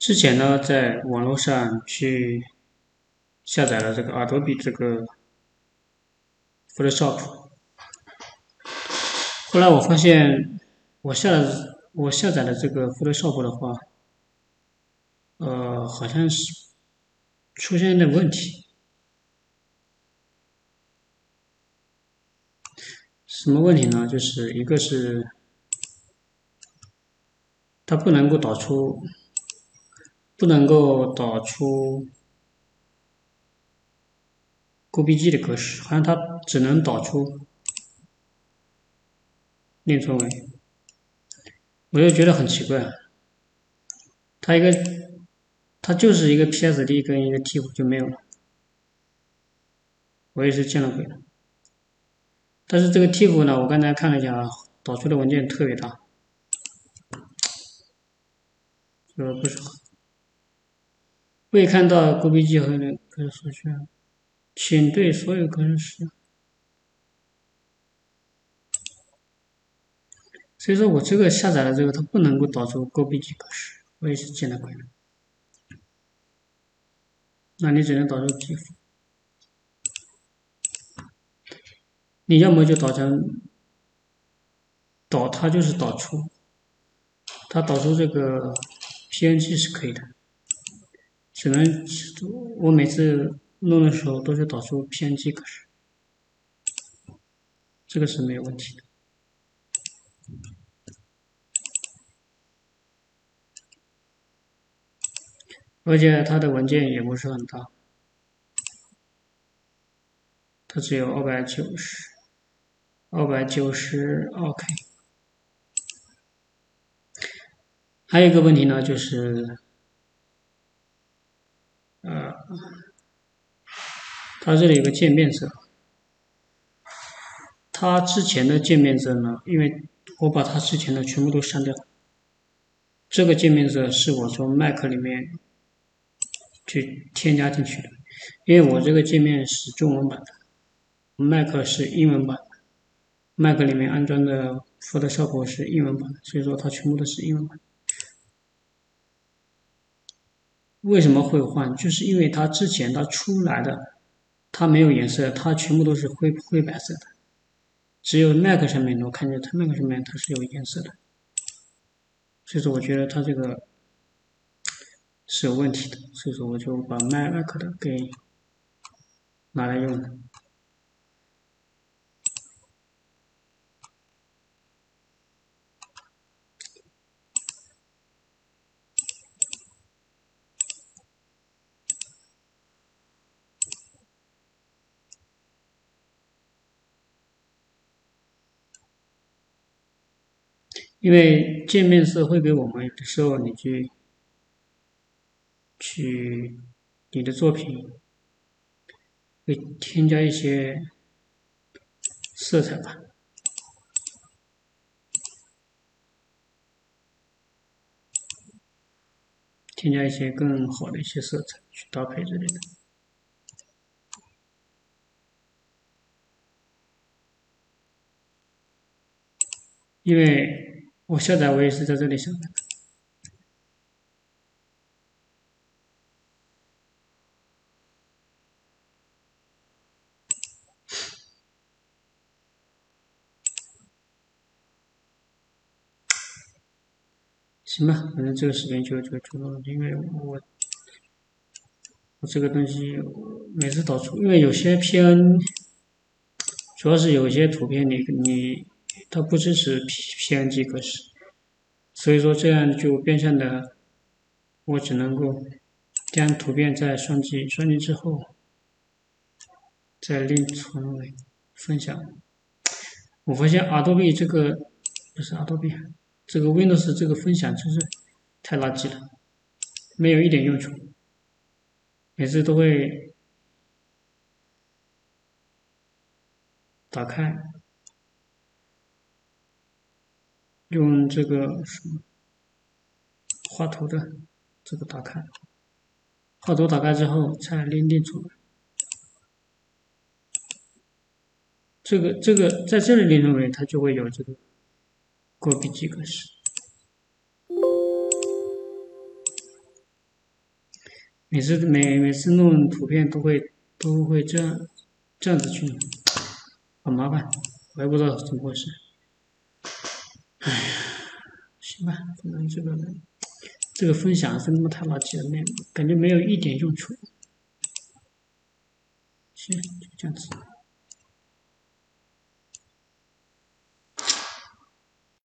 之前呢，在网络上去下载了这个 Adobe 这个 Photoshop，后来我发现我下我下载的这个 Photoshop 的话，呃，好像是出现了问题。什么问题呢？就是一个是它不能够导出。不能够导出 GPG 的格式，好像它只能导出令存为，我就觉得很奇怪，它一个它就是一个 PSD 跟一个 t 就没有了，我也是见了鬼了。但是这个 t 呢，我刚才看了一下，导出的文件特别大，这不是很。未看到 GPG 和那个数据，请对所有格式使用。所以说我这个下载了这个，它不能够导出 GPG 格式，我也是见了鬼了。那你只能导出 TIFF，你要么就导成导，它就是导出，它导出这个 PNG 是可以的。只能我每次弄的时候都是导出 PNG 格式，这个是没有问题的。而且它的文件也不是很大，它只有二百九十，二百九十 OK。还有一个问题呢，就是。它这里有个渐变色，它之前的渐变色呢，因为我把它之前的全部都删掉，这个渐变色是我从 Mac 里面去添加进去的，因为我这个界面是中文版的，Mac 是英文版的，Mac 里面安装的 Photoshop 是英文版的，所以说它全部都是英文版。为什么会换？就是因为它之前它出来的，它没有颜色，它全部都是灰灰白色的，只有 Mac 上面我看见它 Mac 上面它是有颜色的，所以说我觉得它这个是有问题的，所以说我就把 Mac 的给拿来用了。因为界面是会给我们有的时候你去去你的作品会添加一些色彩吧，添加一些更好的一些色彩去搭配之类的，因为。我下载我也是在这里下载。行吧，反正这个视频就就就，因为我我这个东西每次导出，因为有些片主要是有些图片你你。它不支持 P PNG 格式，所以说这样就变相的，我只能够将图片在双击，双击之后再另存为分享。我发现 Adobe 这个不是 Adobe，这个 Windows 这个分享真是太垃圾了，没有一点用处，每次都会打开。用这个什么画图的这个打开，画图打开之后再另定出来。这个这个在这里另认为它就会有这个过笔记格式。每次每每次弄图片都会都会这样这样子去弄，好麻烦，我也不知道怎么回事。行吧，反正这个这个分享是那么太垃圾的内容，感觉没有一点用处。行，就这样子。